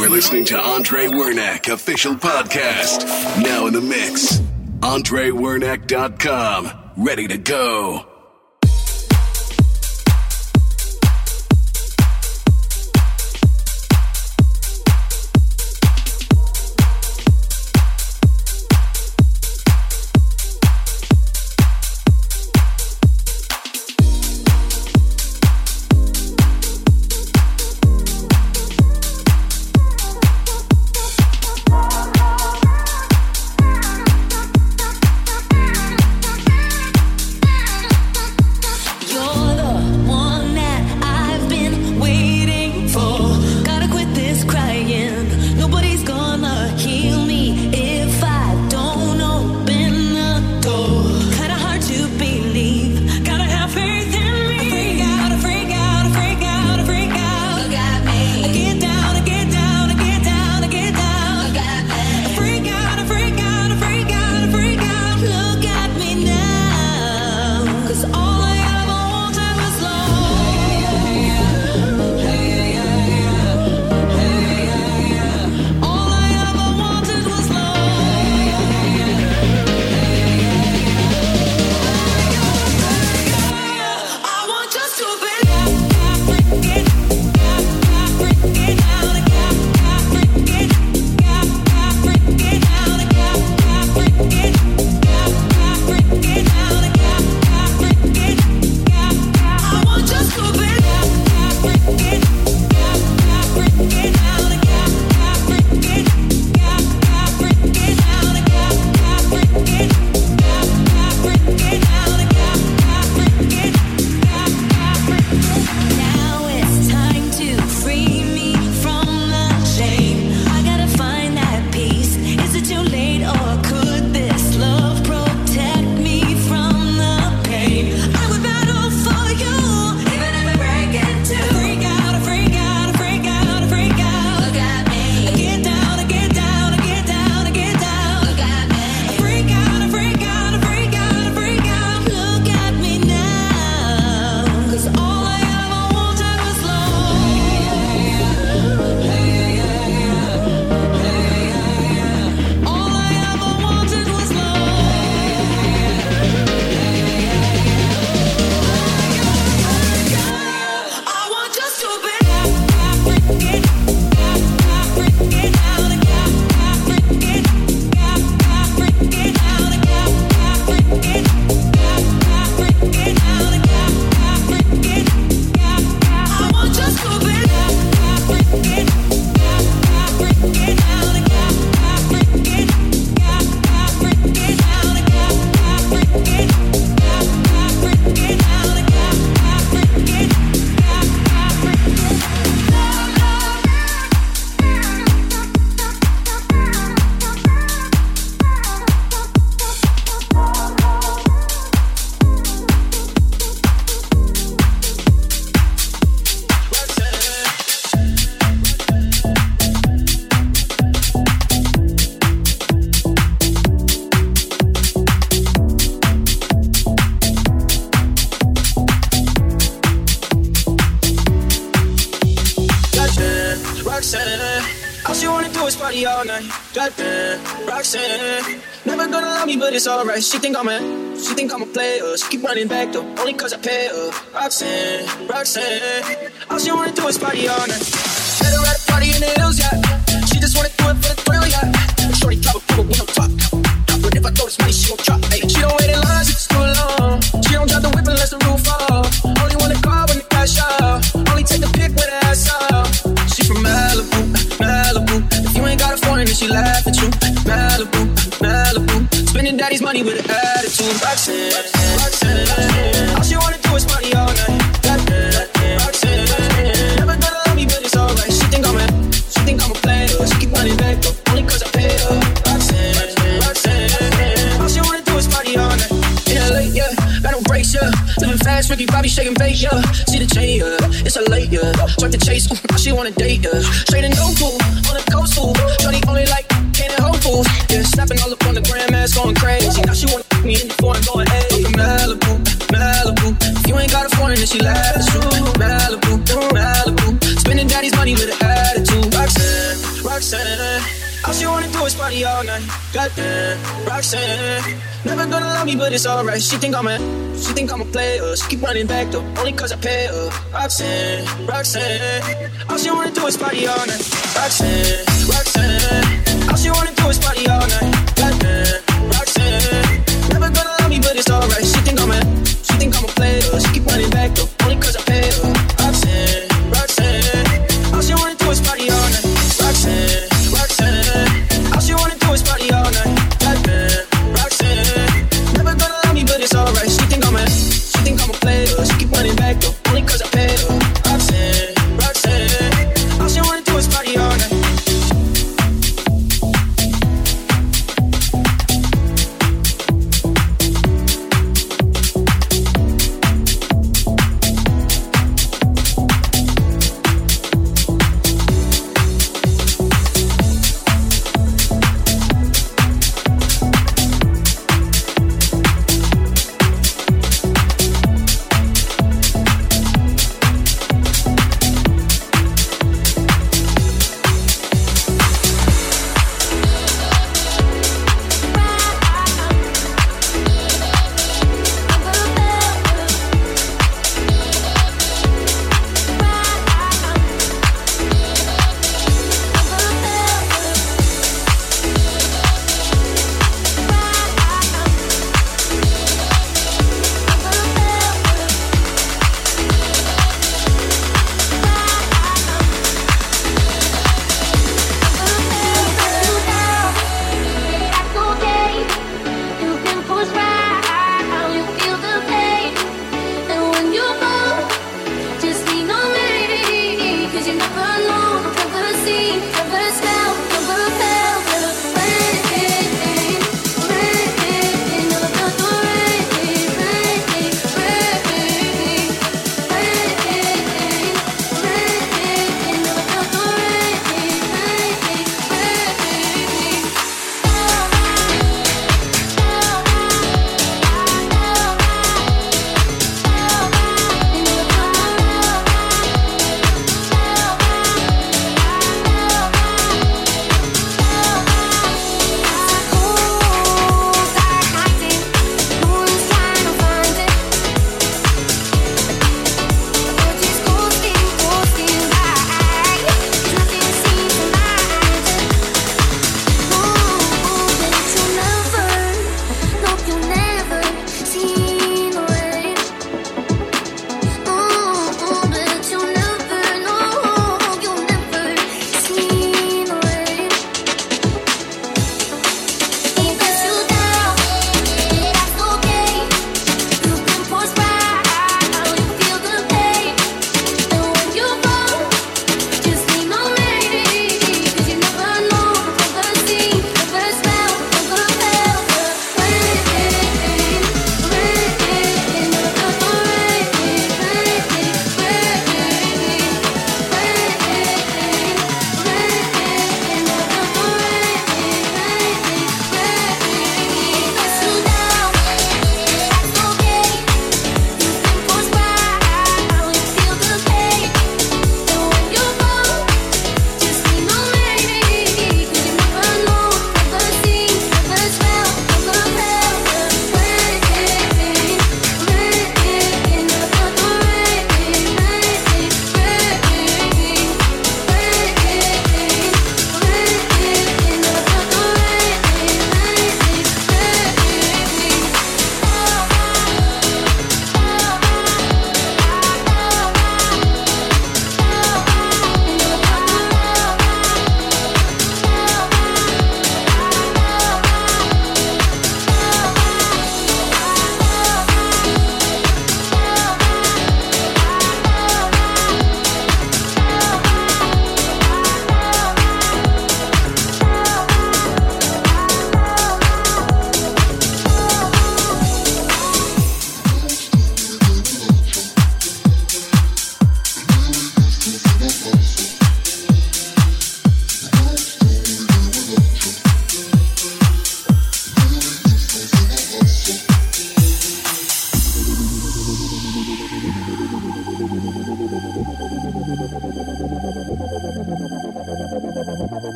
Are listening to Andre Wernack official podcast. Now in the mix. AndreWernack.com. Ready to go. She wanna do is party all night. Goddamn, Roxanne. Never gonna love me, but it's alright. She think I'm a, she think I'm a player. She keep running back though, only cause I pay her. Roxanne, Roxanne, all she wanna do is party all night. Let her at a party in the hills, yeah. She just wanna do it for the thrill, yeah. Shorty drop a couple, we don't talk. But if I throw this money, she gon' drop. She don't wait in lines laugh at you. Malibu, Malibu. Spending daddy's money with an attitude. Roxanne, Roxanne. All she wanna do is party all night. Roxanne, Never gonna love me, but it's alright. She think I'm a, she think I'm a player. She keep running back though, I pay her. Roxanne, Roxanne. All she wanna do is party all night. In LA, yeah, no brakes, yeah. Living fast, Ricky Bobby shaking bait, yeah. See the chain, yeah. It's a late, yeah. Start to chase, ooh, she wanna date, yeah. Straight and no fool, on the coast, fool. Ain't got a phone, then she laughs. Malibu, Malibu. Spending daddy's money with an attitude. Roxanne. Roxanne. All she wanna do is party all night. Goddamn, Roxanne. Never gonna love me, but it's alright. She think I'm a, she think I'm a player. She keep running back though, only cause I pay her. Roxanne, Roxanne. All she wanna do is party all night. Roxanne, Roxanne. All she wanna do is party all night. Goddamn, Roxanne. Never gonna love me, but it's alright. She think A player. She keep running back only cause I pay her.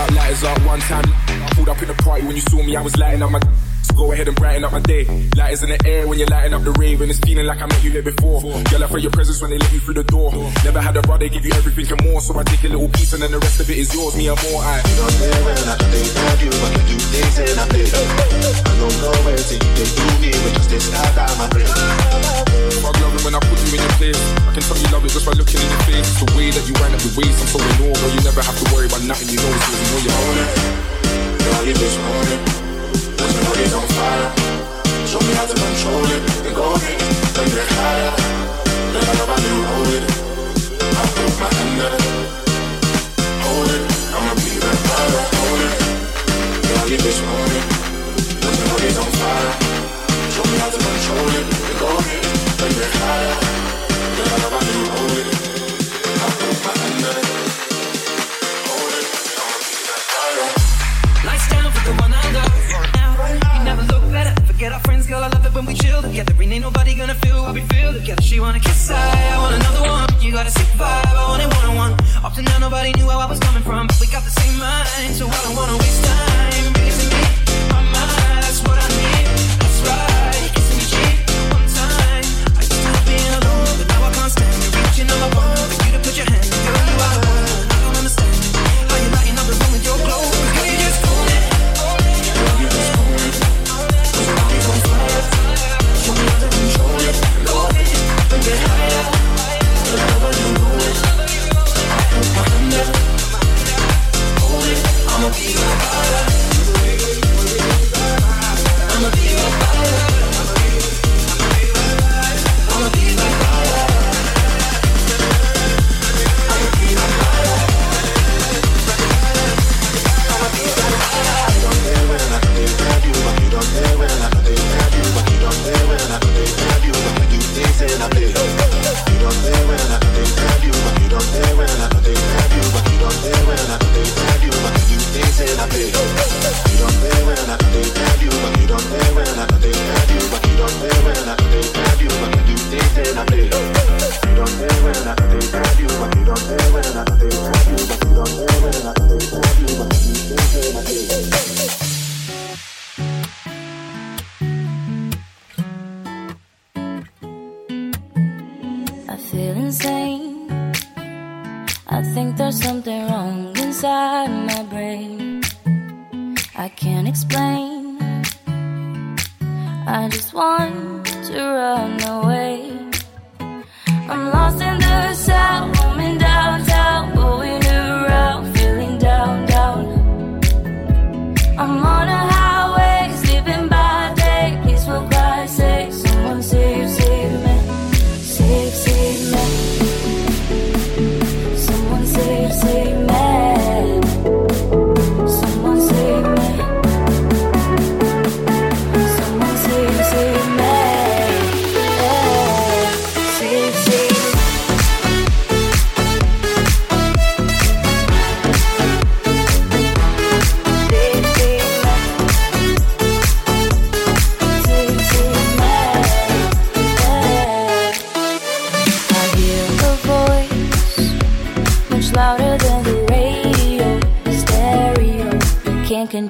up, lighters up, one time. I pulled up in the party when you saw me, I was lighting up my go ahead and brighten up my day. Light is in the air when you're lighting up the rave, and it's feeling like I met you there before. Girl, I feel your presence when they let you through the door. Never had a brother give you everything and more, so I take a little piece and then the rest of it is yours. Me and more. I. You don't say when I think of you, I can do things and I think. I don't know where to you can do me, but just this out of my brain. Fuck loving when I put you in your place. I can tell you love it just by looking in your face. It's the way that you wind up your waist, I'm so in awe, but you never have to worry about nothing. You know it's yours, you know you're on it. Girl, you just want it fire. Show me how to control it It go it and get higher. Let everybody hold it. I put my hand there. Hold it, I'ma be that fire. Hold it, yeah, I get this morning. Put your bodies fire. Show me how to control it and go it and get higher. Let everybody Forget our friends, girl, I love it when we chill together. Ain't nobody gonna feel what we feel together. She wanna kiss, I, I want another one. You got a sick vibe, I want it one on one. Up to now, nobody knew where I was coming from. We got the same mind, so I don't wanna waste time. Kissing me, my mind, that's what I need. That's right, kissing me cheap, one time. I used to be alone, but now I can't stand you reaching all I want.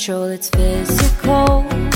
control, it's physical.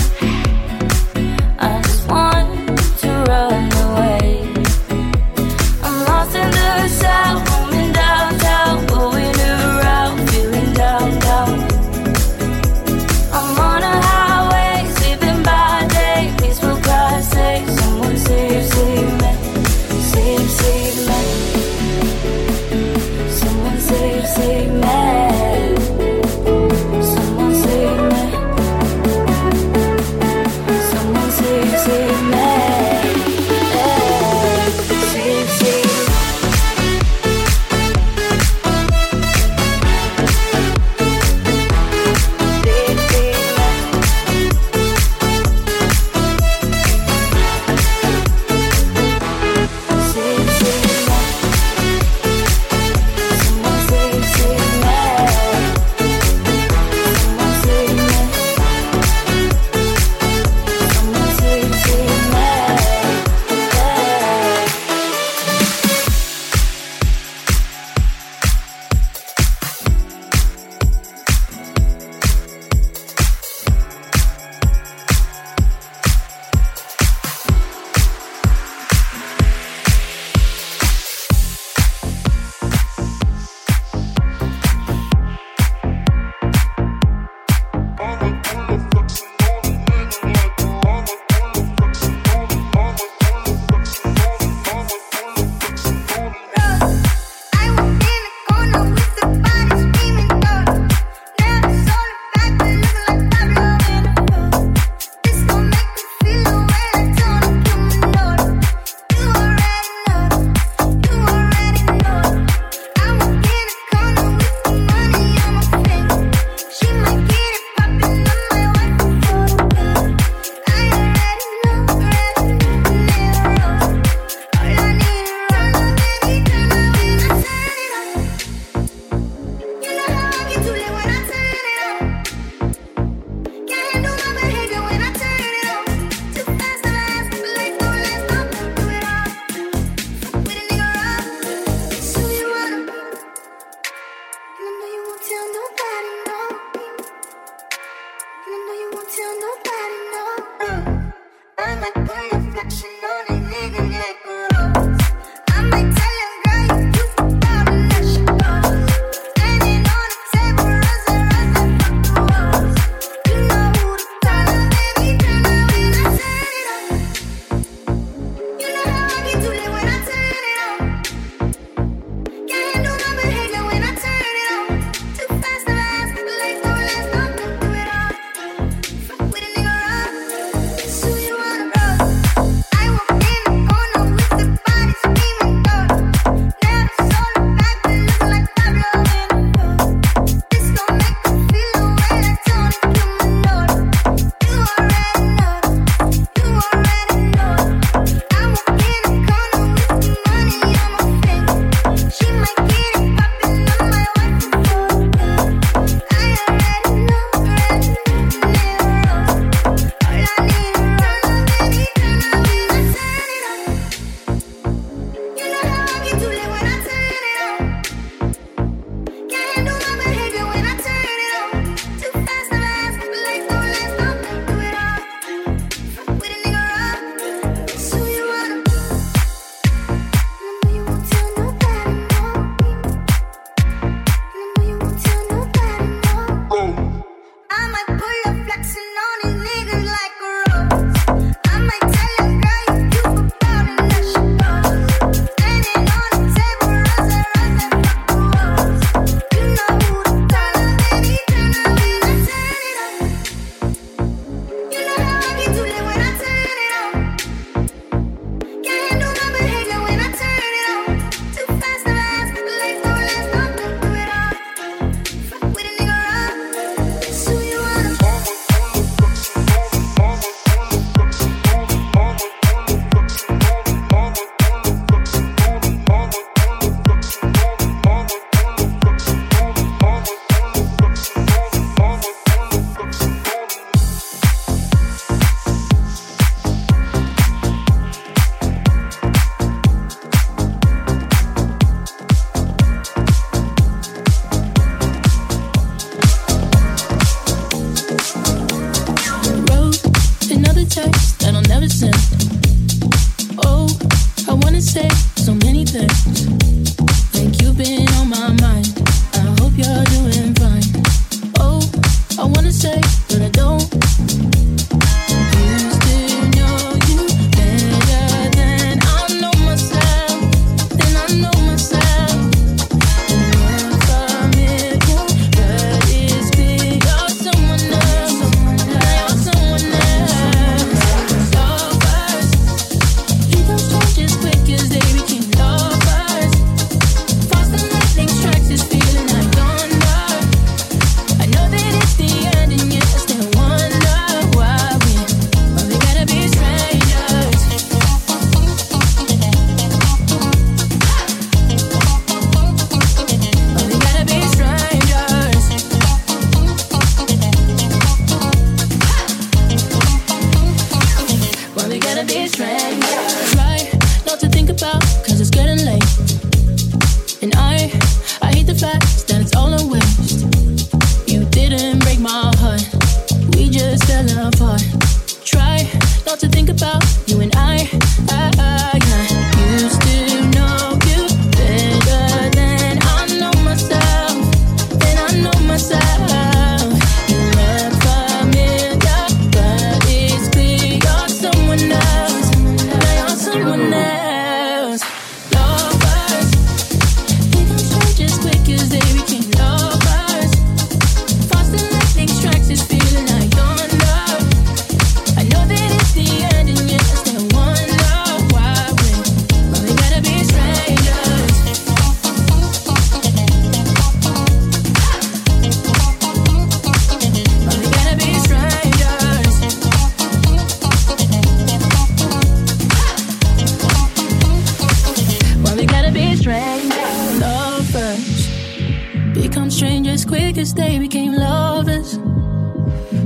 strangers, quick as they became lovers.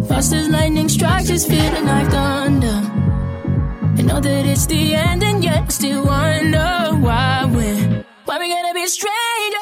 Fast as lightning strikes, just feel the like thunder. I know that it's the end, and yet I still wonder why we're why we gonna be strangers.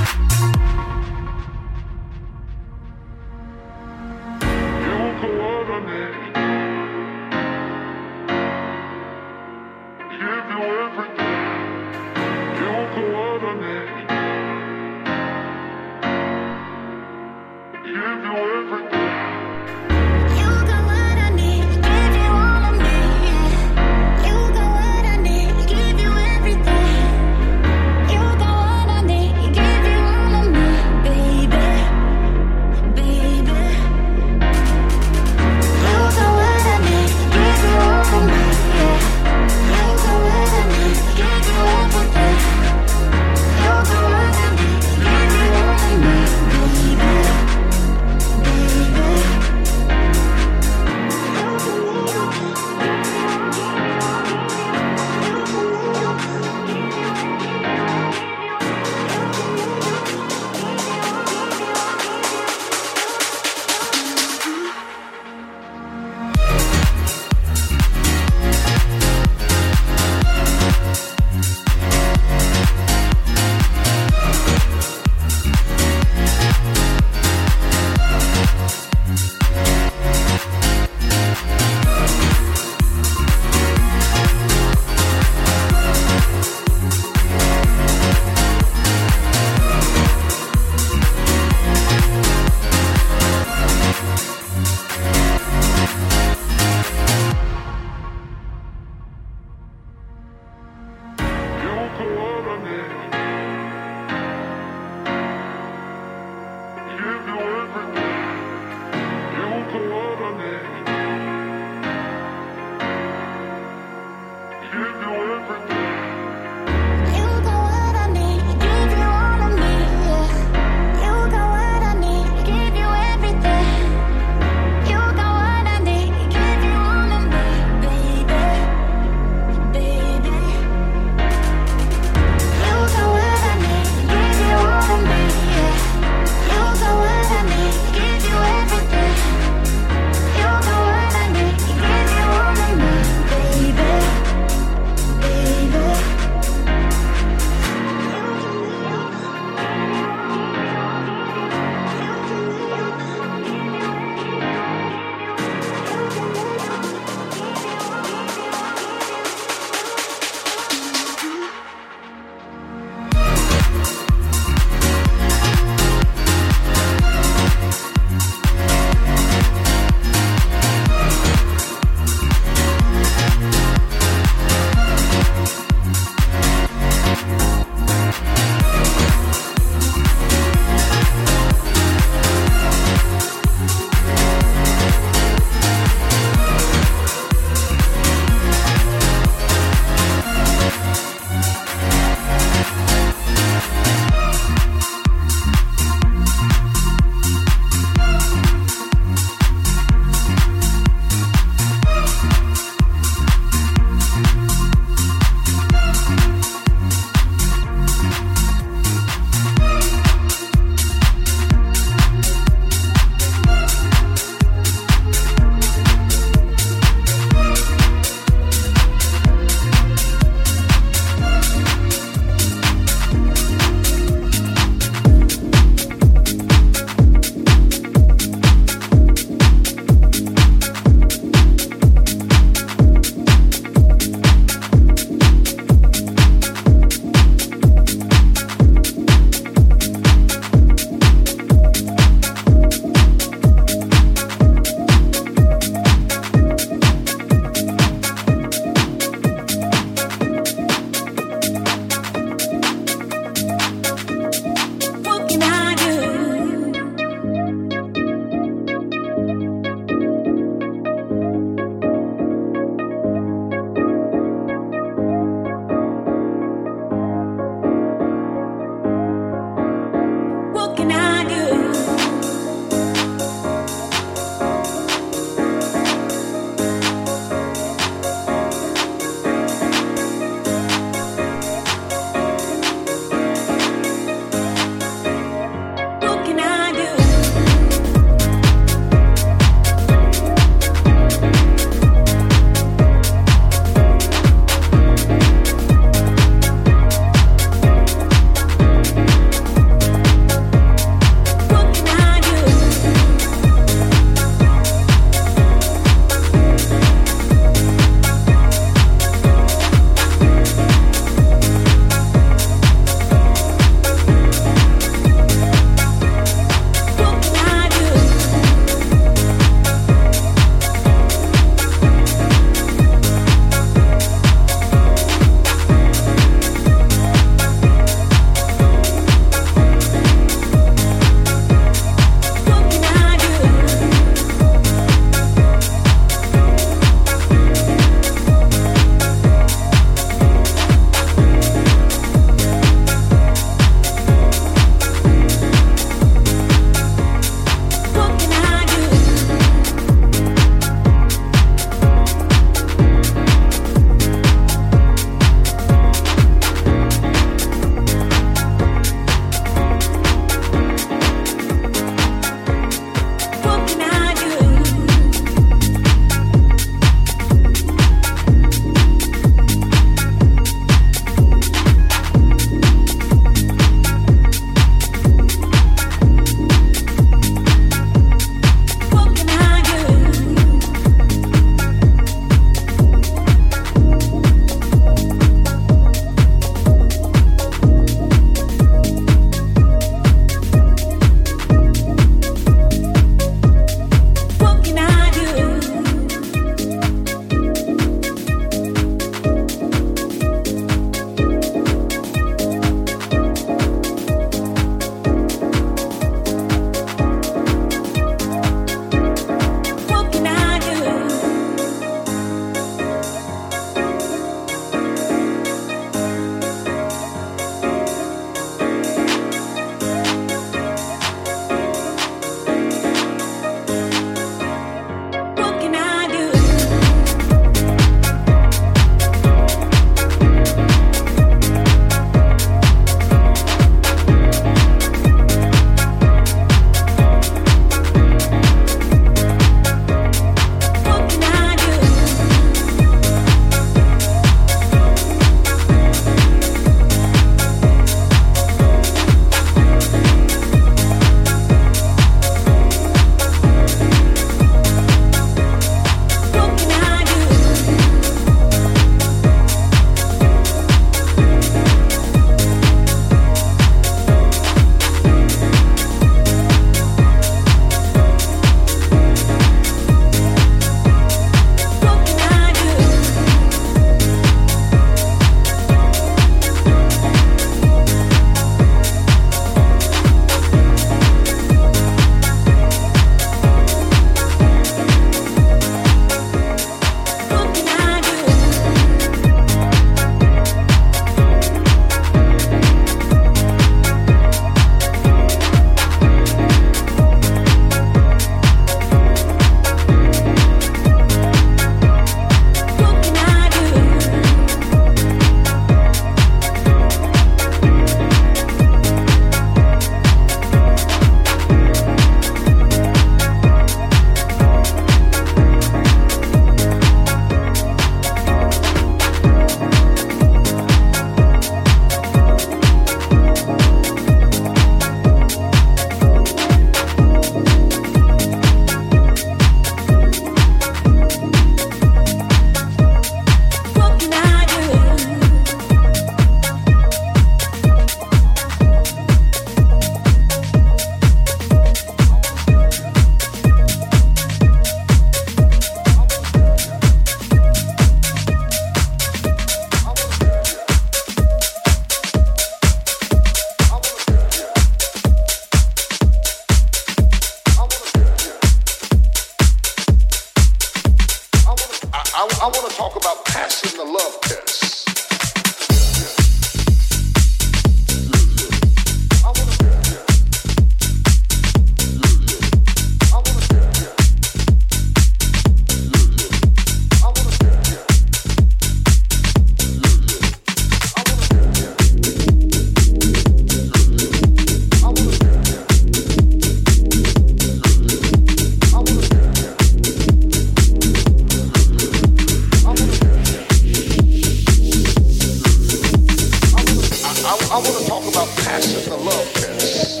Talk about passing the love test.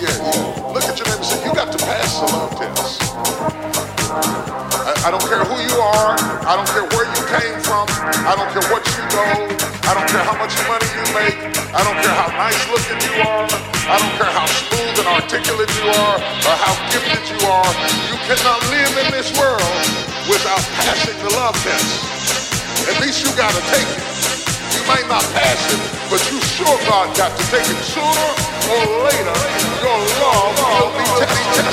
Yeah. Look at your neighbor you got to pass the love test. I, I don't care who you are. I don't care where you came from. I don't care what you know. I don't care how much money you make. I don't care how nice looking you are. I don't care how smooth and articulate you are or how gifted you are. You cannot live in this world without passing the love test. At least you gotta take it. You might not pass it, but you sure God got to take it sooner or later. Your love will be tested.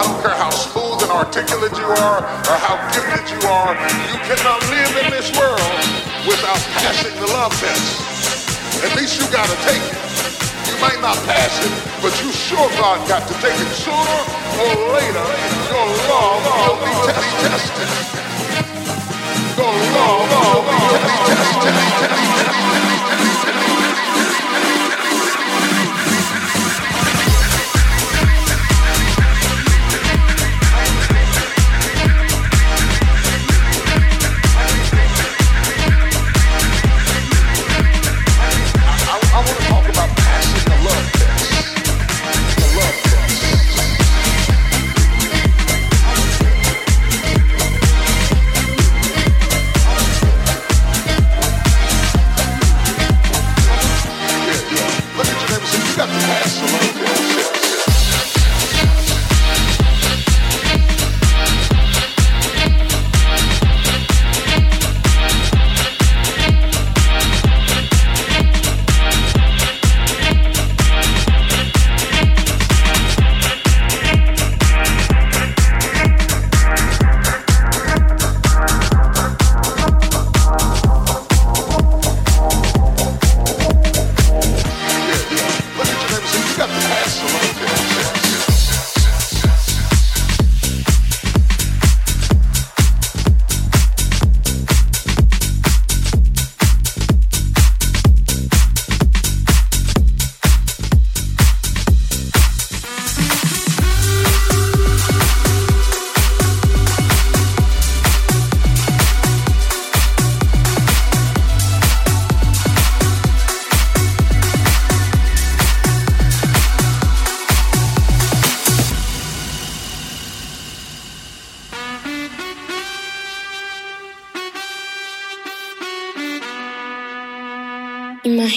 I don't care how smooth and articulate you are or how gifted you are. You cannot live in this world without passing the love test. At least you gotta take it. You might not pass it, but you sure God got to take it sooner or later. Your love will be tested. Your love will be tested.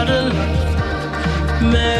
bottles. Man.